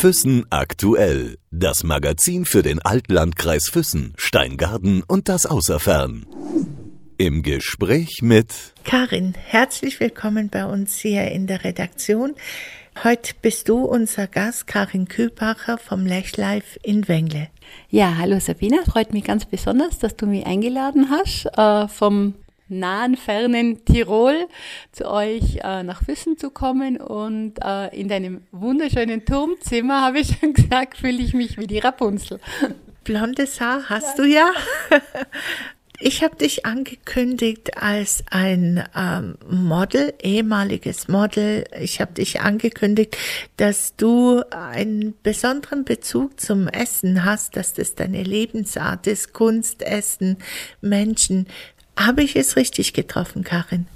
Füssen aktuell. Das Magazin für den Altlandkreis Füssen, Steingarten und das Außerfern. Im Gespräch mit Karin, herzlich willkommen bei uns hier in der Redaktion. Heute bist du unser Gast, Karin Kühlbacher vom Lechlife in Wengle. Ja, hallo Sabina, freut mich ganz besonders, dass du mich eingeladen hast äh, vom nahen, fernen Tirol zu euch äh, nach Füssen zu kommen und äh, in deinem wunderschönen Turmzimmer, habe ich schon gesagt, fühle ich mich wie die Rapunzel. Blondes Haar hast du ja. Ich habe dich angekündigt als ein ähm, Model, ehemaliges Model. Ich habe dich angekündigt, dass du einen besonderen Bezug zum Essen hast, dass das deine Lebensart ist, Kunst, Essen, Menschen. Habe ich es richtig getroffen, Karin?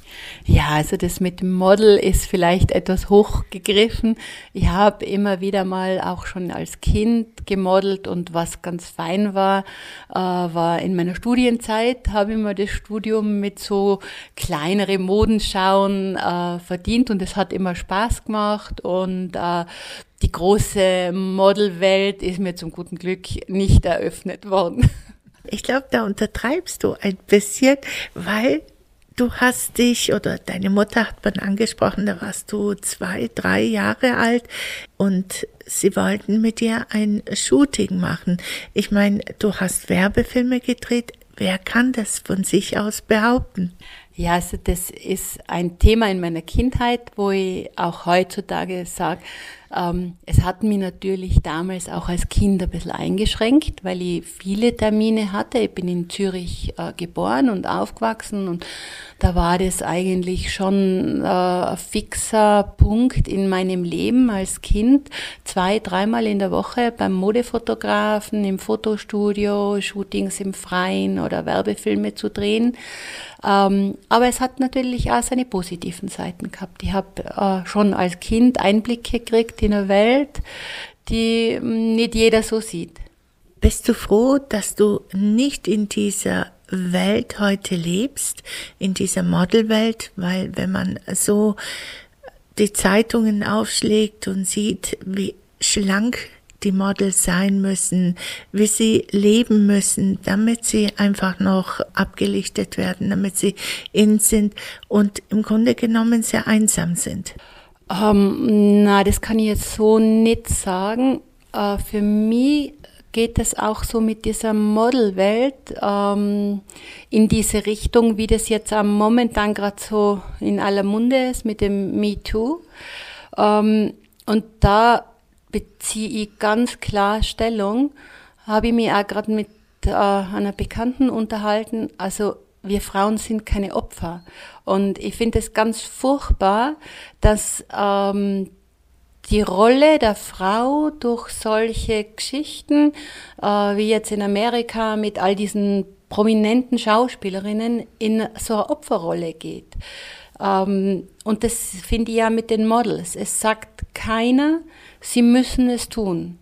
Ja, also das mit dem Model ist vielleicht etwas hochgegriffen. Ich habe immer wieder mal auch schon als Kind gemodelt und was ganz fein war, äh, war in meiner Studienzeit, habe ich mir das Studium mit so kleinere Modenschauen äh, verdient und es hat immer Spaß gemacht und äh, die große Modelwelt ist mir zum guten Glück nicht eröffnet worden. Ich glaube, da untertreibst du ein bisschen, weil du hast dich oder deine Mutter hat man angesprochen, da warst du zwei, drei Jahre alt und sie wollten mit dir ein Shooting machen. Ich meine, du hast Werbefilme gedreht. Wer kann das von sich aus behaupten? Ja, also das ist ein Thema in meiner Kindheit, wo ich auch heutzutage sage, ähm, es hat mich natürlich damals auch als Kind ein bisschen eingeschränkt, weil ich viele Termine hatte. Ich bin in Zürich äh, geboren und aufgewachsen und da war das eigentlich schon äh, ein fixer Punkt in meinem Leben als Kind. Zwei, dreimal in der Woche beim Modefotografen, im Fotostudio, Shootings im Freien oder Werbefilme zu drehen. Ähm, aber es hat natürlich auch seine positiven Seiten gehabt. Ich habe äh, schon als Kind Einblicke gekriegt in eine Welt, die nicht jeder so sieht. Bist du froh, dass du nicht in dieser Welt heute lebst, in dieser Modelwelt, weil wenn man so die Zeitungen aufschlägt und sieht, wie schlank die Models sein müssen, wie sie leben müssen, damit sie einfach noch abgelichtet werden, damit sie in sind und im Grunde genommen sehr einsam sind. Ähm, na, das kann ich jetzt so nicht sagen. Äh, für mich geht es auch so mit dieser Modelwelt ähm, in diese Richtung, wie das jetzt am momentan gerade so in aller Munde ist mit dem MeToo. Ähm, und da beziehe ich ganz klar Stellung. Habe ich mich auch gerade mit äh, einer Bekannten unterhalten. Also wir Frauen sind keine Opfer. Und ich finde es ganz furchtbar, dass ähm, die Rolle der Frau durch solche Geschichten, äh, wie jetzt in Amerika mit all diesen prominenten Schauspielerinnen, in so eine Opferrolle geht. Ähm, und das finde ich ja mit den Models. Es sagt keiner, sie müssen es tun.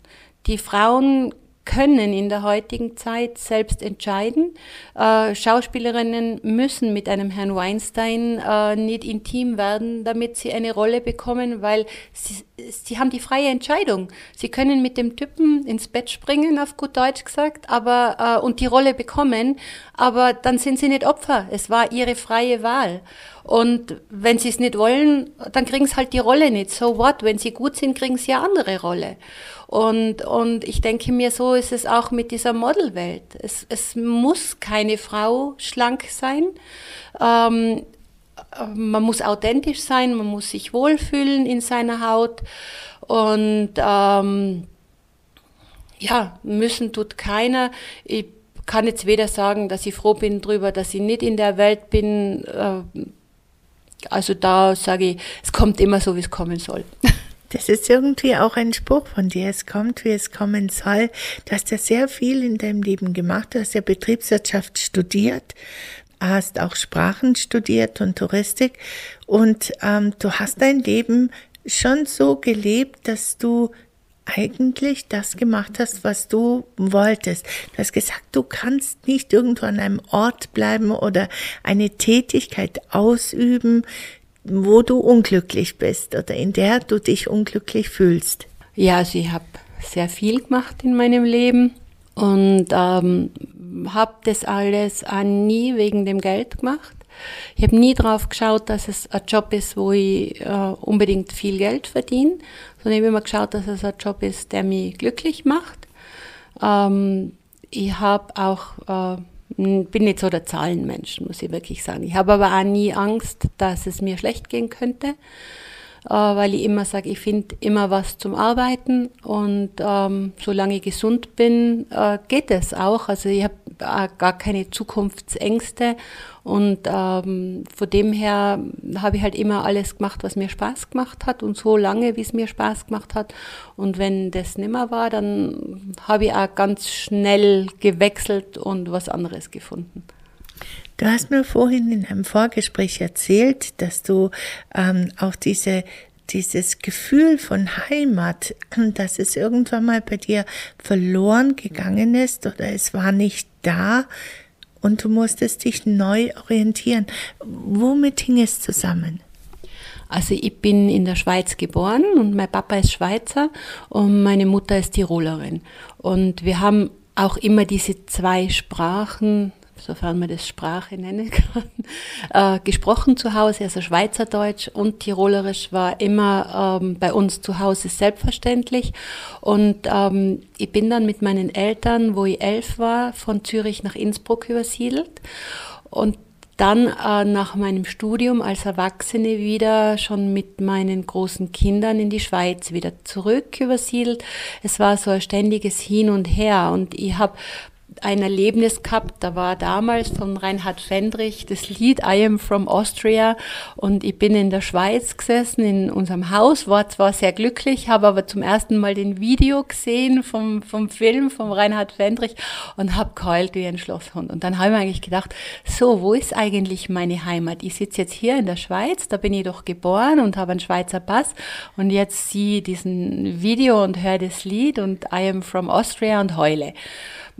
Die Frauen können in der heutigen Zeit selbst entscheiden. Äh, Schauspielerinnen müssen mit einem Herrn Weinstein äh, nicht intim werden, damit sie eine Rolle bekommen, weil sie, sie haben die freie Entscheidung. Sie können mit dem Typen ins Bett springen, auf gut Deutsch gesagt, aber äh, und die Rolle bekommen, aber dann sind sie nicht Opfer. Es war ihre freie Wahl. Und wenn sie es nicht wollen, dann kriegen sie halt die Rolle nicht. So what? Wenn sie gut sind, kriegen sie eine andere Rolle. Und, und ich denke mir, so ist es auch mit dieser Modelwelt. Es, es muss keine Frau schlank sein. Ähm, man muss authentisch sein, man muss sich wohlfühlen in seiner Haut. Und ähm, ja, müssen tut keiner. Ich kann jetzt weder sagen, dass ich froh bin darüber, dass ich nicht in der Welt bin. Äh, also da sage ich, es kommt immer so, wie es kommen soll. Das ist irgendwie auch ein Spruch von dir. Es kommt, wie es kommen soll. Du hast ja sehr viel in deinem Leben gemacht. Du hast ja Betriebswirtschaft studiert, hast auch Sprachen studiert und Touristik. Und ähm, du hast dein Leben schon so gelebt, dass du eigentlich das gemacht hast, was du wolltest. Du hast gesagt, du kannst nicht irgendwo an einem Ort bleiben oder eine Tätigkeit ausüben, wo du unglücklich bist oder in der du dich unglücklich fühlst. Ja, also ich habe sehr viel gemacht in meinem Leben und ähm, habe das alles auch nie wegen dem Geld gemacht. Ich habe nie drauf geschaut, dass es ein Job ist, wo ich äh, unbedingt viel Geld verdiene, sondern ich habe immer geschaut, dass es ein Job ist, der mich glücklich macht. Ähm, ich habe auch, äh, bin nicht so der Zahlenmensch, muss ich wirklich sagen. Ich habe aber auch nie Angst, dass es mir schlecht gehen könnte. Äh, weil ich immer sage, ich finde immer was zum Arbeiten und ähm, solange ich gesund bin, äh, geht es auch. Also ich habe äh, gar keine Zukunftsängste und ähm, von dem her habe ich halt immer alles gemacht, was mir Spaß gemacht hat und so lange, wie es mir Spaß gemacht hat. Und wenn das nimmer war, dann habe ich auch ganz schnell gewechselt und was anderes gefunden. Du hast mir vorhin in einem Vorgespräch erzählt, dass du ähm, auch diese, dieses Gefühl von Heimat, dass es irgendwann mal bei dir verloren gegangen ist oder es war nicht da und du musstest dich neu orientieren. Womit hing es zusammen? Also ich bin in der Schweiz geboren und mein Papa ist Schweizer und meine Mutter ist Tirolerin. Und wir haben auch immer diese zwei Sprachen sofern man das Sprache nennen kann, äh, gesprochen zu Hause. Also Schweizerdeutsch und Tirolerisch war immer ähm, bei uns zu Hause selbstverständlich. Und ähm, ich bin dann mit meinen Eltern, wo ich elf war, von Zürich nach Innsbruck übersiedelt. Und dann äh, nach meinem Studium als Erwachsene wieder schon mit meinen großen Kindern in die Schweiz wieder zurück übersiedelt. Es war so ein ständiges Hin und Her und ich habe ein Erlebnis gehabt, da war damals von Reinhard Fendrich das Lied I am from Austria und ich bin in der Schweiz gesessen, in unserem Haus, war zwar sehr glücklich, habe aber zum ersten Mal den Video gesehen vom, vom Film von Reinhard Fendrich und habe geheult wie ein Schlosshund. Und dann habe ich mir eigentlich gedacht, so, wo ist eigentlich meine Heimat? Ich sitze jetzt hier in der Schweiz, da bin ich doch geboren und habe einen Schweizer Pass und jetzt sehe diesen Video und höre das Lied und I am from Austria und heule.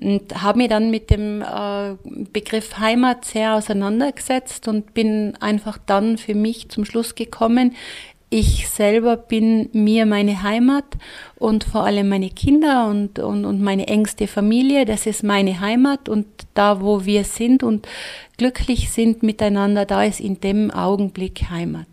Und habe mich dann mit dem äh, Begriff Heimat sehr auseinandergesetzt und bin einfach dann für mich zum Schluss gekommen, ich selber bin mir meine Heimat und vor allem meine Kinder und, und, und meine engste Familie, das ist meine Heimat und da, wo wir sind und glücklich sind miteinander, da ist in dem Augenblick Heimat.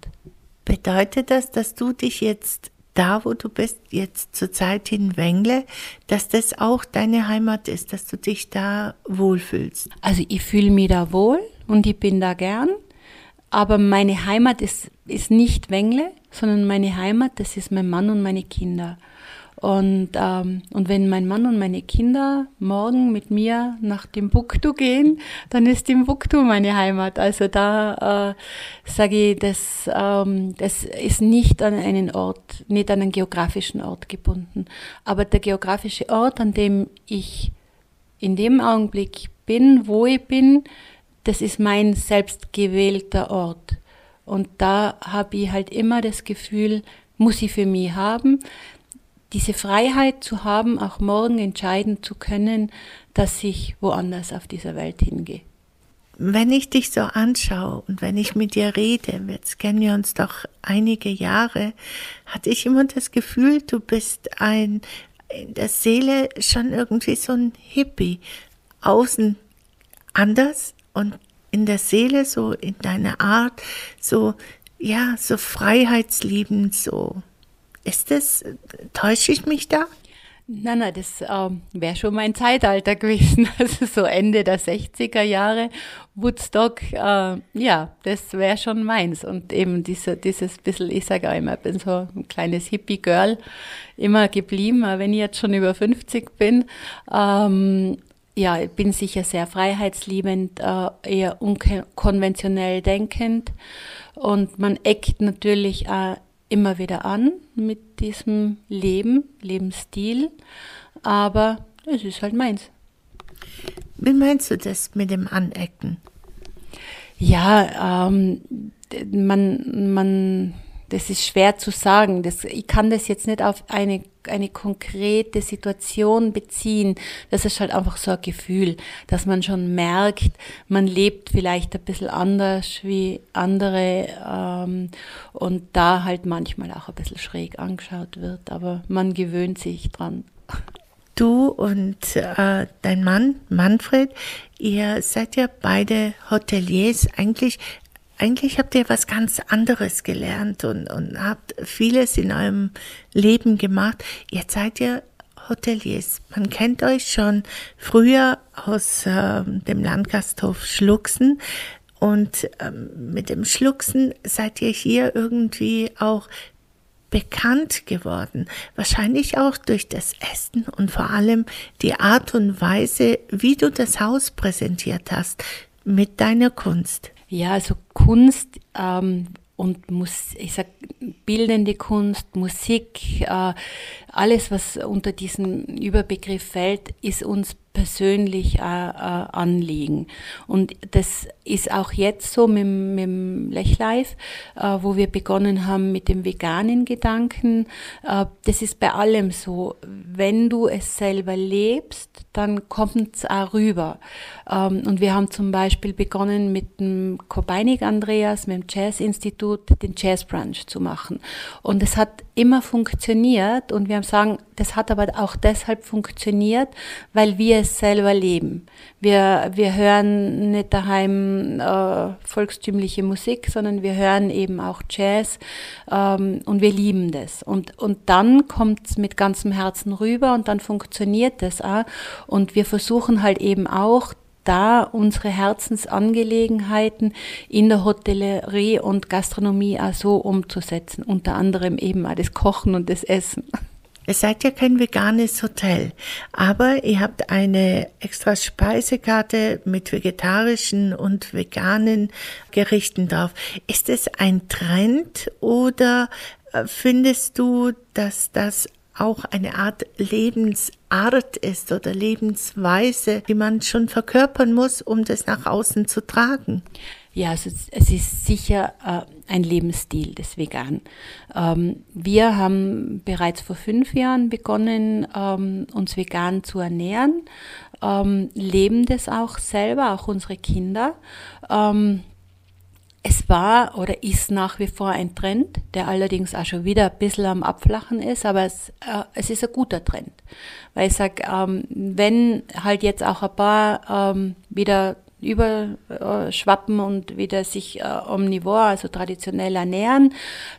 Bedeutet das, dass du dich jetzt da, wo du bist, jetzt zur Zeit in Wengle, dass das auch deine Heimat ist, dass du dich da wohlfühlst? Also ich fühle mich da wohl und ich bin da gern, aber meine Heimat ist, ist nicht Wengle, sondern meine Heimat, das ist mein Mann und meine Kinder. Und, ähm, und wenn mein Mann und meine Kinder morgen mit mir nach Timbuktu gehen, dann ist Timbuktu meine Heimat. Also da äh, sage ich, das, ähm, das ist nicht an einen Ort, nicht an einen geografischen Ort gebunden. Aber der geografische Ort, an dem ich in dem Augenblick bin, wo ich bin, das ist mein selbstgewählter Ort. Und da habe ich halt immer das Gefühl, muss ich für mich haben, diese Freiheit zu haben, auch morgen entscheiden zu können, dass ich woanders auf dieser Welt hingehe. Wenn ich dich so anschaue und wenn ich mit dir rede, jetzt kennen wir uns doch einige Jahre, hatte ich immer das Gefühl, du bist ein in der Seele schon irgendwie so ein Hippie. Außen anders und in der Seele so in deiner Art so ja so freiheitsliebend so ist das, täusche ich mich da? Nein, nein, das ähm, wäre schon mein Zeitalter gewesen. Also so Ende der 60er Jahre, Woodstock, äh, ja, das wäre schon meins. Und eben diese, dieses bisschen, ich sage auch immer, ich bin so ein kleines Hippie-Girl immer geblieben, wenn ich jetzt schon über 50 bin. Ähm, ja, ich bin sicher sehr freiheitsliebend, äh, eher unkonventionell denkend. Und man eckt natürlich auch immer wieder an mit diesem Leben, Lebensstil, aber es ist halt meins. Wie meinst du das mit dem Anecken? Ja, ähm, man, man das ist schwer zu sagen. Das, ich kann das jetzt nicht auf eine, eine konkrete Situation beziehen. Das ist halt einfach so ein Gefühl, dass man schon merkt, man lebt vielleicht ein bisschen anders wie andere ähm, und da halt manchmal auch ein bisschen schräg angeschaut wird. Aber man gewöhnt sich dran. Du und äh, dein Mann, Manfred, ihr seid ja beide Hoteliers. Eigentlich eigentlich habt ihr was ganz anderes gelernt und, und habt vieles in eurem Leben gemacht. Jetzt seid ihr Hoteliers. Man kennt euch schon früher aus äh, dem Landgasthof Schluchsen. Und ähm, mit dem Schluchsen seid ihr hier irgendwie auch bekannt geworden. Wahrscheinlich auch durch das Essen und vor allem die Art und Weise, wie du das Haus präsentiert hast mit deiner Kunst. Ja, also Kunst ähm, und muss, ich sag bildende Kunst, Musik, äh, alles was unter diesen Überbegriff fällt, ist uns persönlich äh, äh, anliegen. Und das ist auch jetzt so mit, mit dem Lechlife, äh, wo wir begonnen haben mit dem veganen Gedanken. Äh, das ist bei allem so. Wenn du es selber lebst, dann kommt es auch rüber. Ähm, und wir haben zum Beispiel begonnen mit dem Kobeinig Andreas, mit dem Jazz-Institut, den Jazz Brunch zu machen. Und es hat immer funktioniert und wir haben sagen, das hat aber auch deshalb funktioniert, weil wir es selber leben. Wir, wir hören nicht daheim äh, volkstümliche Musik, sondern wir hören eben auch Jazz ähm, und wir lieben das. Und, und dann kommt es mit ganzem Herzen rüber und dann funktioniert das auch. Und wir versuchen halt eben auch, da unsere Herzensangelegenheiten in der Hotellerie und Gastronomie auch so umzusetzen, unter anderem eben auch das Kochen und das Essen. Ihr seid ja kein veganes Hotel, aber ihr habt eine extra Speisekarte mit vegetarischen und veganen Gerichten drauf. Ist es ein Trend oder äh, findest du, dass das auch eine Art Lebensart ist oder Lebensweise, die man schon verkörpern muss, um das nach außen zu tragen? Ja, also es ist sicher äh, ein Lebensstil des Vegan. Ähm, wir haben bereits vor fünf Jahren begonnen, ähm, uns vegan zu ernähren, ähm, leben das auch selber, auch unsere Kinder. Ähm, es war oder ist nach wie vor ein Trend, der allerdings auch schon wieder ein bisschen am Abflachen ist, aber es, äh, es ist ein guter Trend. Weil ich sage, ähm, wenn halt jetzt auch ein paar ähm, wieder überschwappen und wieder sich äh, omnivor, also traditionell ernähren,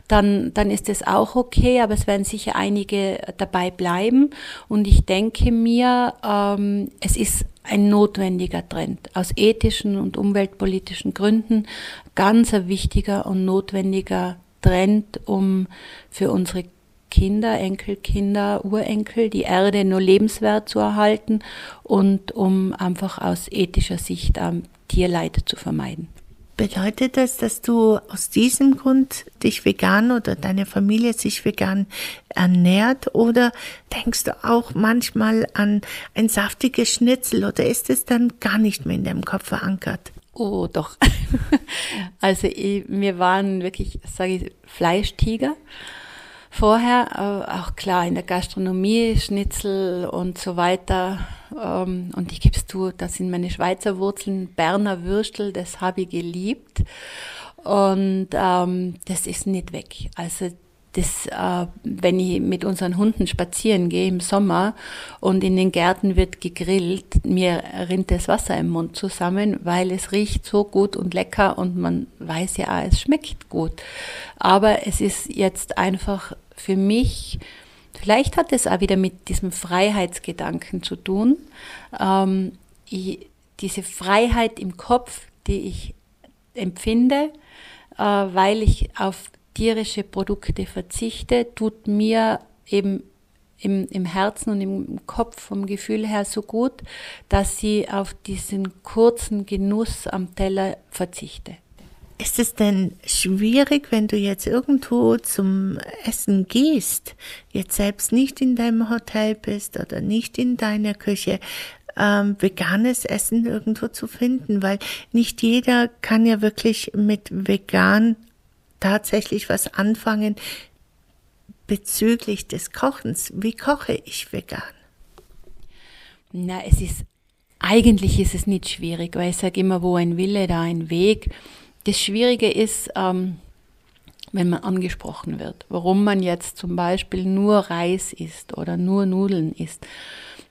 dann, dann ist das auch okay, aber es werden sicher einige dabei bleiben. Und ich denke mir, ähm, es ist ein notwendiger Trend. Aus ethischen und umweltpolitischen Gründen ganz ein wichtiger und notwendiger Trend, um für unsere Kinder, Enkelkinder, Urenkel die Erde nur lebenswert zu erhalten und um einfach aus ethischer Sicht ähm, Tierleid zu vermeiden. Bedeutet das, dass du aus diesem Grund dich vegan oder deine Familie sich vegan ernährt oder denkst du auch manchmal an ein saftiges Schnitzel oder ist es dann gar nicht mehr in deinem Kopf verankert? Oh, doch. also ich, wir waren wirklich, sage ich, Fleischtiger vorher, äh, auch klar in der Gastronomie, Schnitzel und so weiter. Ähm, und ich gebe es zu, das sind meine Schweizer Wurzeln, Berner Würstel, das habe ich geliebt. Und ähm, das ist nicht weg. Also das, äh, wenn ich mit unseren Hunden spazieren gehe im Sommer und in den Gärten wird gegrillt, mir rinnt das Wasser im Mund zusammen, weil es riecht so gut und lecker und man weiß ja, es schmeckt gut. Aber es ist jetzt einfach für mich, vielleicht hat es auch wieder mit diesem Freiheitsgedanken zu tun, ähm, ich, diese Freiheit im Kopf, die ich empfinde, äh, weil ich auf tierische Produkte verzichte, tut mir eben im, im Herzen und im Kopf vom Gefühl her so gut, dass sie auf diesen kurzen Genuss am Teller verzichte. Ist es denn schwierig, wenn du jetzt irgendwo zum Essen gehst, jetzt selbst nicht in deinem Hotel bist oder nicht in deiner Küche, ähm, veganes Essen irgendwo zu finden, weil nicht jeder kann ja wirklich mit vegan tatsächlich was anfangen bezüglich des Kochens. Wie koche ich vegan? Na, es ist, eigentlich ist es nicht schwierig, weil ich sage immer, wo ein Wille, da ein Weg. Das Schwierige ist, ähm, wenn man angesprochen wird, warum man jetzt zum Beispiel nur Reis isst oder nur Nudeln isst.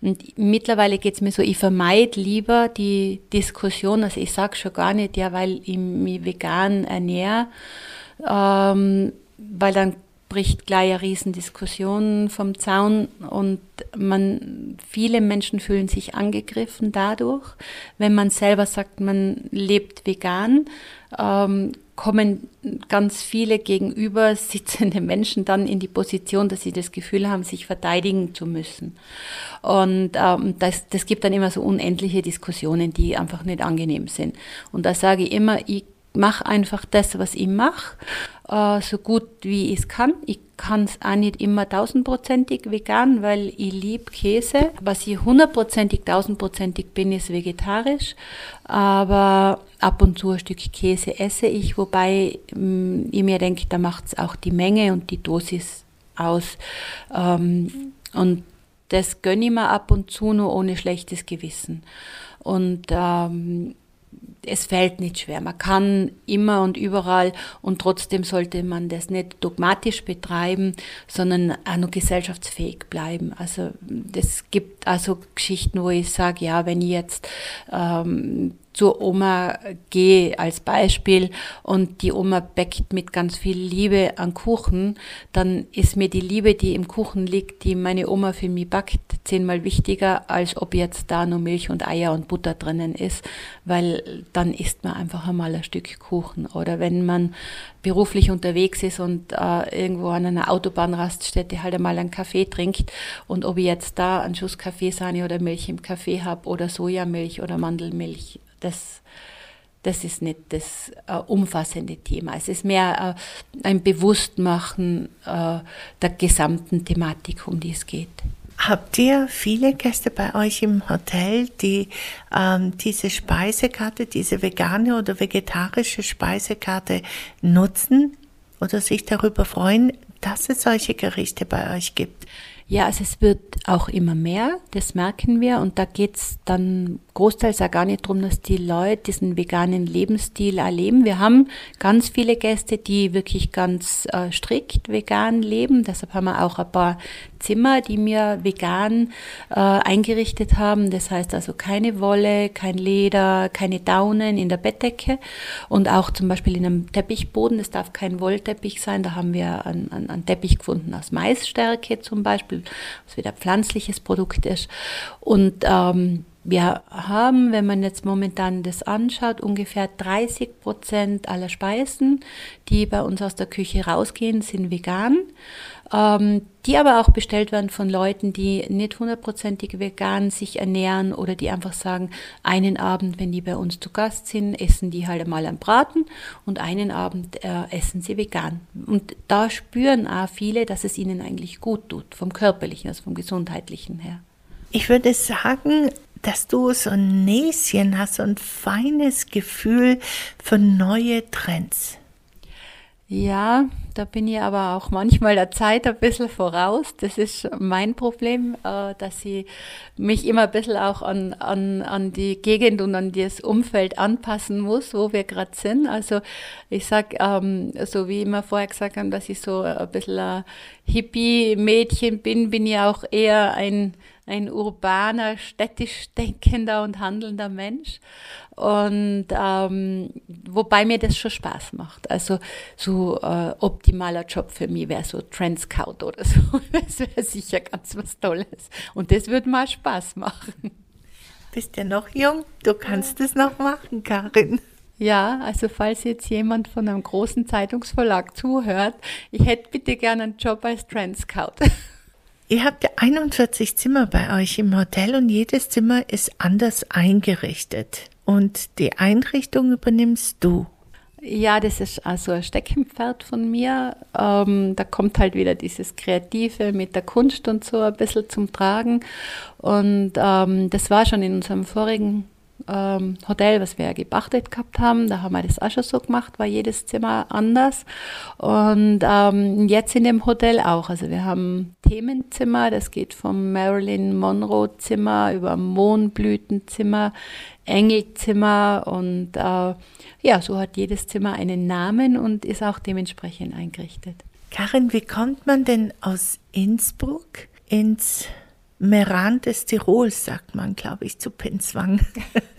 Und mittlerweile geht es mir so, ich vermeide lieber die Diskussion, also ich sage schon gar nicht, ja, weil ich mich vegan ernähre, ähm, weil dann bricht gleich eine Riesendiskussion vom Zaun und man, viele Menschen fühlen sich angegriffen dadurch. Wenn man selber sagt, man lebt vegan, ähm, kommen ganz viele gegenüber sitzende Menschen dann in die Position, dass sie das Gefühl haben, sich verteidigen zu müssen. Und ähm, das, das gibt dann immer so unendliche Diskussionen, die einfach nicht angenehm sind. Und da sage ich immer, ich mache einfach das, was ich mache, äh, so gut wie ich es kann. Ich kann es auch nicht immer tausendprozentig vegan, weil ich liebe Käse. Was ich hundertprozentig, tausendprozentig bin, ist vegetarisch. Aber ab und zu ein Stück Käse esse ich, wobei mm, ich mir denke, da macht es auch die Menge und die Dosis aus. Ähm, und das gönne ich mir ab und zu nur ohne schlechtes Gewissen. Und ähm, es fällt nicht schwer. Man kann immer und überall und trotzdem sollte man das nicht dogmatisch betreiben, sondern auch noch gesellschaftsfähig bleiben. Also es gibt also Geschichten, wo ich sage, ja, wenn ich jetzt ähm, zur Oma gehe als Beispiel und die Oma bäckt mit ganz viel Liebe an Kuchen, dann ist mir die Liebe, die im Kuchen liegt, die meine Oma für mich backt, zehnmal wichtiger, als ob jetzt da nur Milch und Eier und Butter drinnen ist, weil dann isst man einfach einmal ein Stück Kuchen. Oder wenn man beruflich unterwegs ist und äh, irgendwo an einer Autobahnraststätte halt einmal einen Kaffee trinkt und ob ich jetzt da einen Schuss Kaffeesahne oder Milch im Kaffee habe oder Sojamilch oder Mandelmilch, das, das ist nicht das äh, umfassende Thema. Es ist mehr äh, ein Bewusstmachen äh, der gesamten Thematik, um die es geht. Habt ihr viele Gäste bei euch im Hotel, die ähm, diese Speisekarte, diese vegane oder vegetarische Speisekarte nutzen oder sich darüber freuen, dass es solche Gerichte bei euch gibt? Ja, also es wird auch immer mehr, das merken wir. Und da geht's dann großteils auch gar nicht darum, dass die Leute diesen veganen Lebensstil erleben. Wir haben ganz viele Gäste, die wirklich ganz äh, strikt vegan leben. Deshalb haben wir auch ein paar Zimmer, die wir vegan äh, eingerichtet haben. Das heißt also keine Wolle, kein Leder, keine Daunen in der Bettdecke und auch zum Beispiel in einem Teppichboden. Das darf kein Wollteppich sein. Da haben wir einen, einen Teppich gefunden aus Maisstärke zum Beispiel, was wieder pflanzliches Produkt ist. Und ähm, wir haben, wenn man jetzt momentan das anschaut, ungefähr 30 Prozent aller Speisen, die bei uns aus der Küche rausgehen, sind vegan, ähm, die aber auch bestellt werden von Leuten, die nicht hundertprozentig vegan sich ernähren oder die einfach sagen, einen Abend, wenn die bei uns zu Gast sind, essen die halt einmal am Braten und einen Abend äh, essen sie vegan. Und da spüren auch viele, dass es ihnen eigentlich gut tut, vom körperlichen, also vom gesundheitlichen her. Ich würde sagen, dass du so ein Näschen hast, so ein feines Gefühl für neue Trends. Ja, da bin ich aber auch manchmal der Zeit ein bisschen voraus. Das ist mein Problem, äh, dass ich mich immer ein bisschen auch an, an, an die Gegend und an das Umfeld anpassen muss, wo wir gerade sind. Also ich sag, ähm, so wie immer vorher gesagt habe, dass ich so ein bisschen ein Hippie-Mädchen bin, bin ich auch eher ein ein urbaner, städtisch denkender und handelnder Mensch. Und ähm, wobei mir das schon Spaß macht. Also so äh, optimaler Job für mich wäre so Trend Scout oder so. Das wäre sicher ganz was Tolles. Und das würde mal Spaß machen. Bist ja noch jung, du kannst es noch machen, Karin. Ja, also falls jetzt jemand von einem großen Zeitungsverlag zuhört, ich hätte bitte gerne einen Job als Trend Scout. Ihr habt ja 41 Zimmer bei euch im Hotel und jedes Zimmer ist anders eingerichtet. Und die Einrichtung übernimmst du. Ja, das ist also ein Steckenpferd von mir. Ähm, da kommt halt wieder dieses Kreative mit der Kunst und so ein bisschen zum Tragen. Und ähm, das war schon in unserem vorigen ähm, Hotel, was wir ja gepachtet gehabt haben, da haben wir das auch schon so gemacht, war jedes Zimmer anders. Und ähm, jetzt in dem Hotel auch. Also wir haben Themenzimmer, das geht vom Marilyn Monroe Zimmer über Mohnblütenzimmer, Engelzimmer und äh, ja, so hat jedes Zimmer einen Namen und ist auch dementsprechend eingerichtet. Karin, wie kommt man denn aus Innsbruck ins Meran des Tirols, sagt man, glaube ich, zu Pinswang.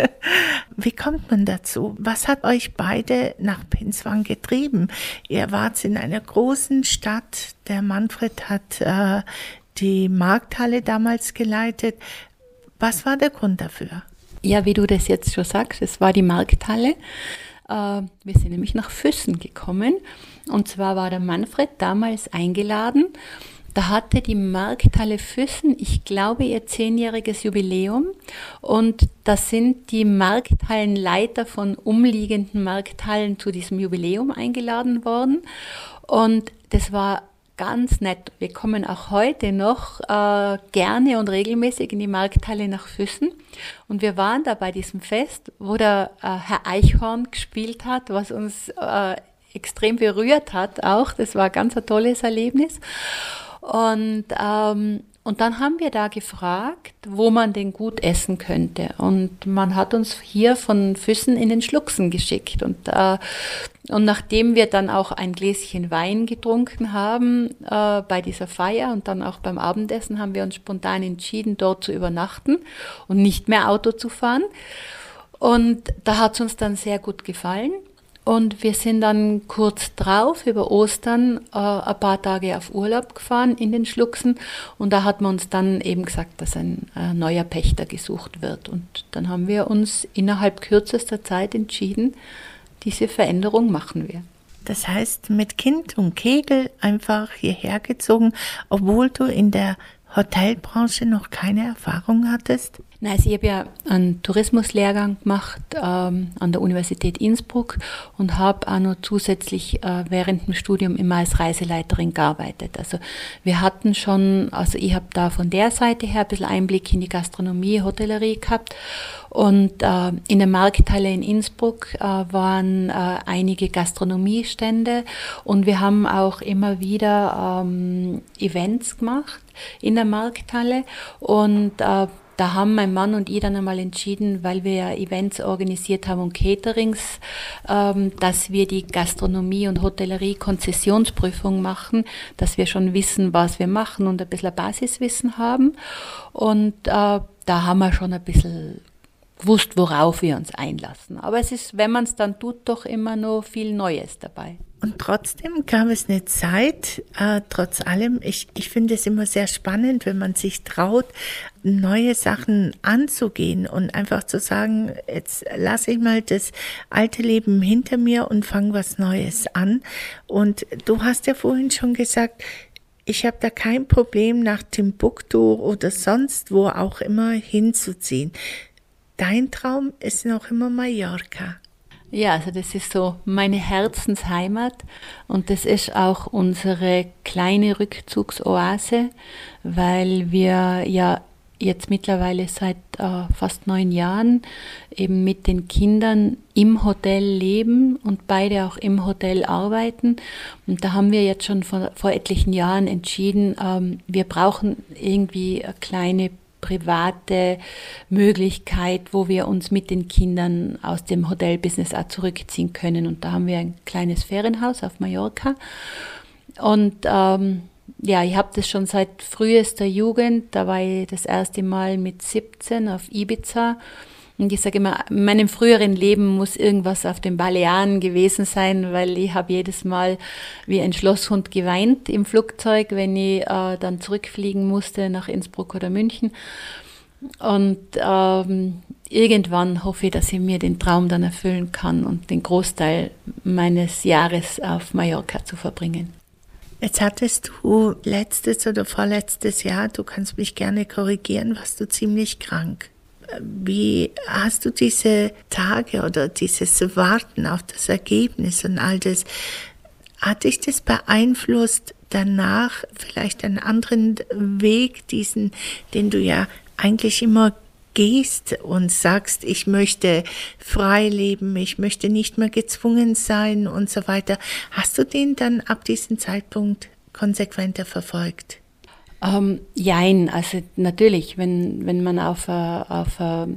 Wie kommt man dazu? Was hat euch beide nach Pinswang getrieben? Ihr wart in einer großen Stadt. Der Manfred hat äh, die Markthalle damals geleitet. Was war der Grund dafür? Ja, wie du das jetzt schon sagst, es war die Markthalle. Äh, wir sind nämlich nach Füssen gekommen. Und zwar war der Manfred damals eingeladen da hatte die Markthalle Füssen, ich glaube, ihr zehnjähriges Jubiläum. Und da sind die Markthallenleiter von umliegenden Markthallen zu diesem Jubiläum eingeladen worden. Und das war ganz nett. Wir kommen auch heute noch äh, gerne und regelmäßig in die Markthalle nach Füssen. Und wir waren da bei diesem Fest, wo der äh, Herr Eichhorn gespielt hat, was uns äh, extrem berührt hat auch. Das war ganz ein tolles Erlebnis. Und, ähm, und dann haben wir da gefragt, wo man denn gut essen könnte. Und man hat uns hier von Füssen in den Schluchsen geschickt. Und, äh, und nachdem wir dann auch ein Gläschen Wein getrunken haben äh, bei dieser Feier und dann auch beim Abendessen, haben wir uns spontan entschieden, dort zu übernachten und nicht mehr Auto zu fahren. Und da hat es uns dann sehr gut gefallen. Und wir sind dann kurz drauf über Ostern äh, ein paar Tage auf Urlaub gefahren in den Schluchsen. Und da hat man uns dann eben gesagt, dass ein äh, neuer Pächter gesucht wird. Und dann haben wir uns innerhalb kürzester Zeit entschieden, diese Veränderung machen wir. Das heißt, mit Kind und Kegel einfach hierher gezogen, obwohl du in der Hotelbranche noch keine Erfahrung hattest? Nein, also ich habe ja einen Tourismuslehrgang gemacht ähm, an der Universität Innsbruck und habe auch noch zusätzlich äh, während dem Studium immer als Reiseleiterin gearbeitet. Also wir hatten schon, also ich habe da von der Seite her ein bisschen Einblick in die Gastronomie, Hotellerie gehabt und äh, in der Markthalle in Innsbruck äh, waren äh, einige Gastronomiestände und wir haben auch immer wieder ähm, Events gemacht in der Markthalle und äh, da haben mein Mann und ich dann einmal entschieden, weil wir ja Events organisiert haben und Caterings, ähm, dass wir die Gastronomie- und Hotellerie-Konzessionsprüfung machen, dass wir schon wissen, was wir machen und ein bisschen Basiswissen haben. Und äh, da haben wir schon ein bisschen gewusst, worauf wir uns einlassen. Aber es ist, wenn man es dann tut, doch immer noch viel Neues dabei. Und trotzdem gab es eine Zeit, äh, trotz allem, ich, ich finde es immer sehr spannend, wenn man sich traut, neue Sachen anzugehen und einfach zu sagen, jetzt lasse ich mal das alte Leben hinter mir und fange was Neues an. Und du hast ja vorhin schon gesagt, ich habe da kein Problem, nach Timbuktu oder sonst wo auch immer hinzuziehen. Dein Traum ist noch immer Mallorca. Ja, also das ist so meine Herzensheimat und das ist auch unsere kleine Rückzugsoase, weil wir ja jetzt mittlerweile seit äh, fast neun Jahren eben mit den Kindern im Hotel leben und beide auch im Hotel arbeiten. Und da haben wir jetzt schon vor, vor etlichen Jahren entschieden, ähm, wir brauchen irgendwie eine kleine private Möglichkeit, wo wir uns mit den Kindern aus dem Hotelbusiness auch zurückziehen können. Und da haben wir ein kleines Ferienhaus auf Mallorca. Und ähm, ja, ich habe das schon seit frühester Jugend. Da war ich das erste Mal mit 17 auf Ibiza und ich sage immer, in meinem früheren Leben muss irgendwas auf den Balearen gewesen sein, weil ich habe jedes Mal wie ein Schlosshund geweint im Flugzeug, wenn ich äh, dann zurückfliegen musste nach Innsbruck oder München. Und ähm, irgendwann hoffe ich, dass ich mir den Traum dann erfüllen kann und den Großteil meines Jahres auf Mallorca zu verbringen. Jetzt hattest du letztes oder vorletztes Jahr, du kannst mich gerne korrigieren, warst du ziemlich krank. Wie hast du diese Tage oder dieses Warten auf das Ergebnis und all das, hat dich das beeinflusst, danach vielleicht einen anderen Weg, diesen, den du ja eigentlich immer gehst und sagst, ich möchte frei leben, ich möchte nicht mehr gezwungen sein und so weiter. Hast du den dann ab diesem Zeitpunkt konsequenter verfolgt? Ähm, jein, also natürlich, wenn, wenn man auf, a, auf a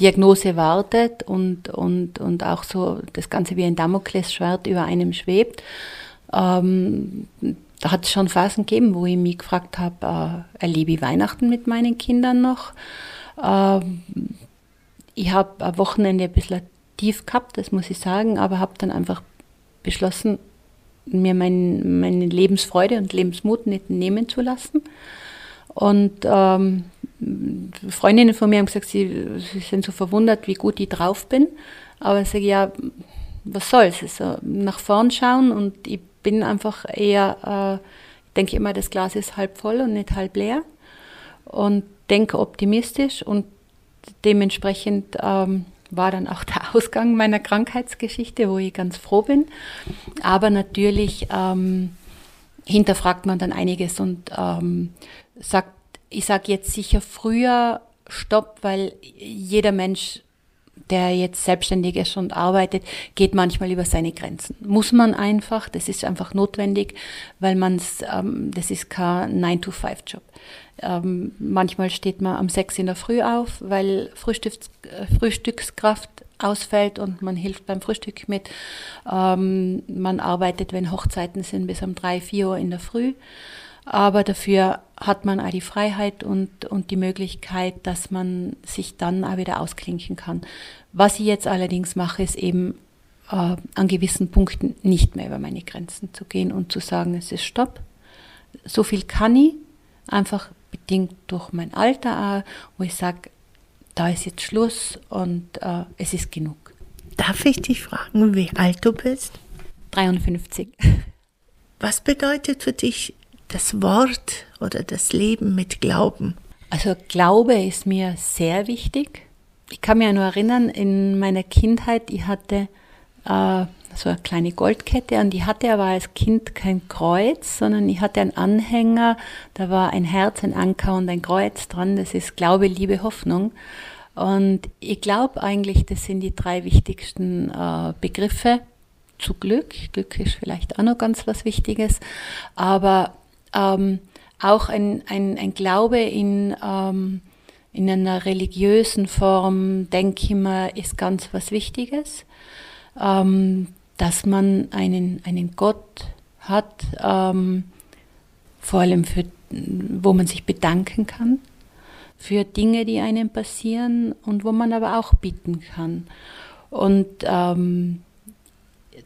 Diagnose wartet und, und, und auch so das Ganze wie ein Damoklesschwert über einem schwebt, ähm, da hat es schon Phasen gegeben, wo ich mich gefragt habe, äh, erlebe ich Weihnachten mit meinen Kindern noch? Ähm, ich habe ein Wochenende ein bisschen tief gehabt, das muss ich sagen, aber habe dann einfach beschlossen, mir mein, meine Lebensfreude und Lebensmut nicht nehmen zu lassen. Und ähm, Freundinnen von mir haben gesagt, sie, sie, sind so verwundert, wie gut ich drauf bin. Aber ich sage, ja, was soll's? Also nach vorn schauen und ich bin einfach eher, äh, ich denke immer, das Glas ist halb voll und nicht halb leer und denke optimistisch und dementsprechend ähm, war dann auch der Ausgang meiner Krankheitsgeschichte, wo ich ganz froh bin. Aber natürlich ähm, hinterfragt man dann einiges und ähm, sagt, ich sage jetzt sicher früher Stopp, weil jeder Mensch der jetzt selbstständig ist und arbeitet, geht manchmal über seine Grenzen. Muss man einfach, das ist einfach notwendig, weil man es, ähm, das ist kein 9-to-5-Job. Ähm, manchmal steht man am 6 in der Früh auf, weil Frühstücks, äh, Frühstückskraft ausfällt und man hilft beim Frühstück mit. Ähm, man arbeitet, wenn Hochzeiten sind, bis um 3, 4 Uhr in der Früh. Aber dafür hat man auch die Freiheit und, und die Möglichkeit, dass man sich dann auch wieder ausklinken kann. Was ich jetzt allerdings mache, ist eben äh, an gewissen Punkten nicht mehr über meine Grenzen zu gehen und zu sagen, es ist Stopp. So viel kann ich, einfach bedingt durch mein Alter auch, wo ich sage, da ist jetzt Schluss und äh, es ist genug. Darf ich dich fragen, wie alt du bist? 53. Was bedeutet für dich das Wort oder das Leben mit Glauben? Also Glaube ist mir sehr wichtig. Ich kann mich nur erinnern, in meiner Kindheit, ich hatte äh, so eine kleine Goldkette und ich hatte aber als Kind kein Kreuz, sondern ich hatte einen Anhänger, da war ein Herz, ein Anker und ein Kreuz dran. Das ist Glaube, Liebe, Hoffnung. Und ich glaube eigentlich, das sind die drei wichtigsten äh, Begriffe zu Glück. Glück ist vielleicht auch noch ganz was Wichtiges, aber ähm, auch ein, ein, ein Glaube in, ähm, in einer religiösen Form, denke ich mal, ist ganz was Wichtiges. Ähm, dass man einen, einen Gott hat, ähm, vor allem für, wo man sich bedanken kann für Dinge, die einem passieren und wo man aber auch bitten kann. Und ähm,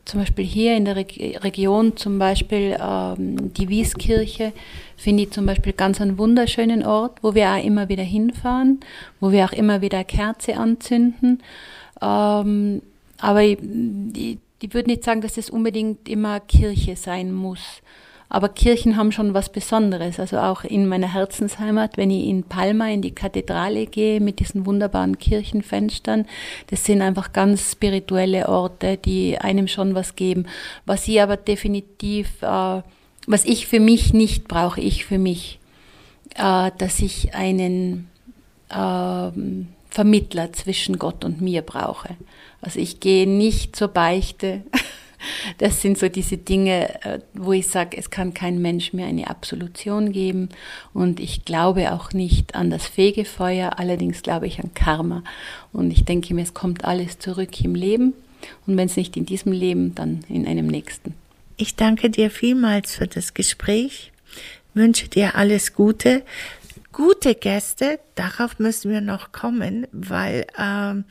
zum Beispiel hier in der Re Region, zum Beispiel ähm, die Wieskirche, finde ich zum Beispiel ganz einen wunderschönen Ort, wo wir auch immer wieder hinfahren, wo wir auch immer wieder Kerze anzünden. Ähm, aber ich, ich, ich würde nicht sagen, dass es unbedingt immer Kirche sein muss. Aber Kirchen haben schon was Besonderes. Also auch in meiner Herzensheimat, wenn ich in Palma in die Kathedrale gehe mit diesen wunderbaren Kirchenfenstern, das sind einfach ganz spirituelle Orte, die einem schon was geben. Was ich aber definitiv, äh, was ich für mich nicht brauche, ich für mich, äh, dass ich einen äh, Vermittler zwischen Gott und mir brauche. Also ich gehe nicht zur Beichte. Das sind so diese Dinge, äh, wo ich sage, es kann kein Mensch mehr eine Absolution geben. Und ich glaube auch nicht an das Fegefeuer, allerdings glaube ich an Karma. Und ich denke mir, es kommt alles zurück im Leben. Und wenn es nicht in diesem Leben, dann in einem nächsten. Ich danke dir vielmals für das Gespräch, wünsche dir alles Gute. Gute Gäste, darauf müssen wir noch kommen, weil ähm,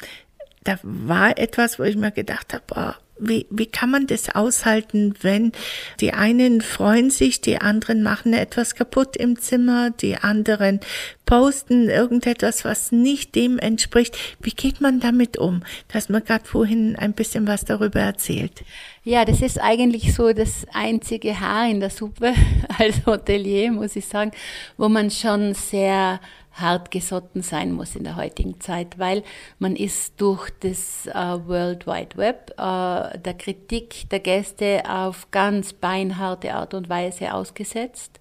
da war etwas, wo ich mir gedacht habe, oh, wie, wie kann man das aushalten, wenn die einen freuen sich, die anderen machen etwas kaputt im Zimmer, die anderen posten irgendetwas, was nicht dem entspricht. Wie geht man damit um? Dass man gerade vorhin ein bisschen was darüber erzählt. Ja, das ist eigentlich so das einzige Haar in der Suppe als Hotelier, muss ich sagen, wo man schon sehr hartgesotten sein muss in der heutigen Zeit, weil man ist durch das äh, World Wide Web äh, der Kritik der Gäste auf ganz beinharte Art und Weise ausgesetzt.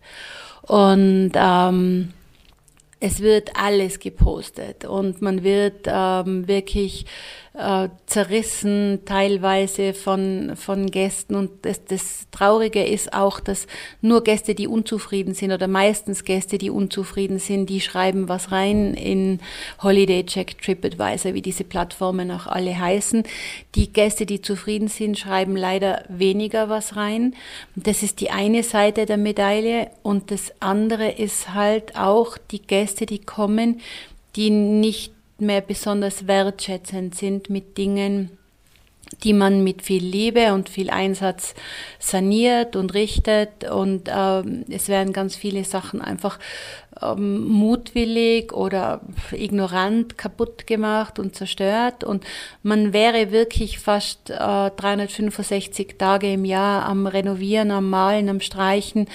Und ähm, es wird alles gepostet und man wird ähm, wirklich äh, zerrissen teilweise von, von Gästen. Und das, das Traurige ist auch, dass nur Gäste, die unzufrieden sind oder meistens Gäste, die unzufrieden sind, die schreiben was rein in Holiday Check, TripAdvisor, wie diese Plattformen auch alle heißen. Die Gäste, die zufrieden sind, schreiben leider weniger was rein. Das ist die eine Seite der Medaille. Und das andere ist halt auch die Gäste, die kommen, die nicht mehr besonders wertschätzend sind mit Dingen, die man mit viel Liebe und viel Einsatz saniert und richtet. Und ähm, es werden ganz viele Sachen einfach ähm, mutwillig oder ignorant kaputt gemacht und zerstört. Und man wäre wirklich fast äh, 365 Tage im Jahr am Renovieren, am Malen, am Streichen,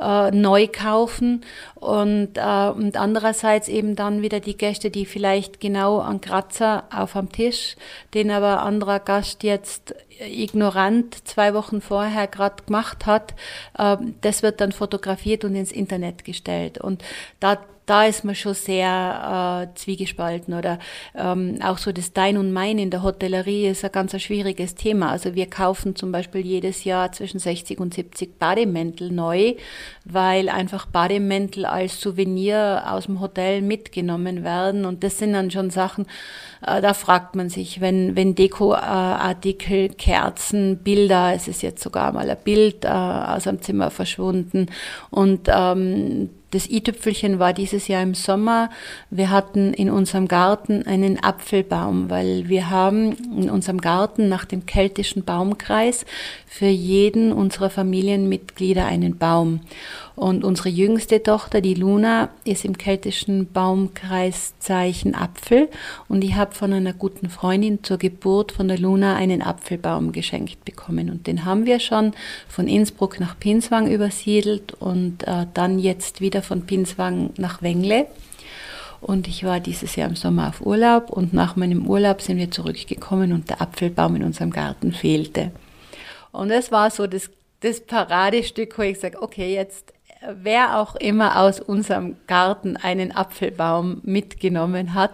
äh, neu kaufen. Und, äh, und andererseits eben dann wieder die Gäste, die vielleicht genau an Kratzer auf am Tisch, den aber anderer Gast jetzt ignorant zwei Wochen vorher gerade gemacht hat, äh, das wird dann fotografiert und ins Internet gestellt. Und da da ist man schon sehr äh, zwiegespalten oder ähm, auch so das Dein und Mein in der Hotellerie ist ein ganz ein schwieriges Thema. Also wir kaufen zum Beispiel jedes Jahr zwischen 60 und 70 Bademäntel neu, weil einfach Bademäntel als Souvenir aus dem Hotel mitgenommen werden und das sind dann schon Sachen, äh, da fragt man sich, wenn, wenn Dekoartikel, Kerzen, Bilder, es ist jetzt sogar mal ein Bild äh, aus einem Zimmer verschwunden und ähm, das i-Tüpfelchen war dieses Jahr im Sommer. Wir hatten in unserem Garten einen Apfelbaum, weil wir haben in unserem Garten nach dem keltischen Baumkreis für jeden unserer Familienmitglieder einen Baum. Und unsere jüngste Tochter, die Luna, ist im keltischen Baumkreiszeichen Apfel. Und ich habe von einer guten Freundin zur Geburt von der Luna einen Apfelbaum geschenkt bekommen. Und den haben wir schon von Innsbruck nach Pinswang übersiedelt und äh, dann jetzt wieder von Pinswang nach Wengle. Und ich war dieses Jahr im Sommer auf Urlaub und nach meinem Urlaub sind wir zurückgekommen und der Apfelbaum in unserem Garten fehlte. Und es war so das, das Paradestück, wo ich sage, okay, jetzt wer auch immer aus unserem Garten einen Apfelbaum mitgenommen hat.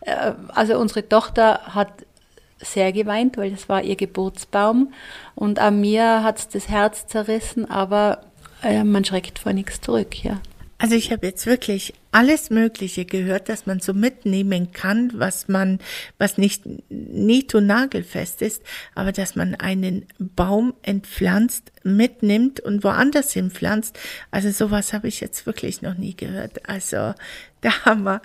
Äh, also unsere Tochter hat sehr geweint, weil das war ihr Geburtsbaum. Und an mir hat es das Herz zerrissen, aber äh, man schreckt vor nichts zurück, ja. Also ich habe jetzt wirklich alles Mögliche gehört, dass man so mitnehmen kann, was man, was nicht nied- und nagelfest ist, aber dass man einen Baum entpflanzt, mitnimmt und woanders hinpflanzt. Also sowas habe ich jetzt wirklich noch nie gehört. Also der Hammer.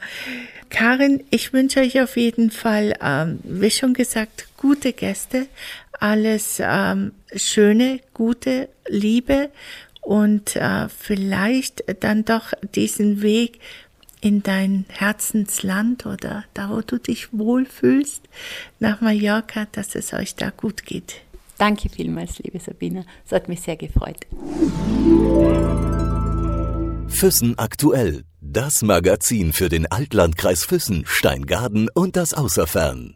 Karin, ich wünsche euch auf jeden Fall, ähm, wie schon gesagt, gute Gäste, alles ähm, Schöne, gute, Liebe und äh, vielleicht dann doch diesen Weg in dein Herzensland oder da, wo du dich wohlfühlst, nach Mallorca, dass es euch da gut geht. Danke vielmals, liebe Sabine. Es hat mich sehr gefreut. Füssen aktuell. Das Magazin für den Altlandkreis Füssen, Steingaden und das Außerfern.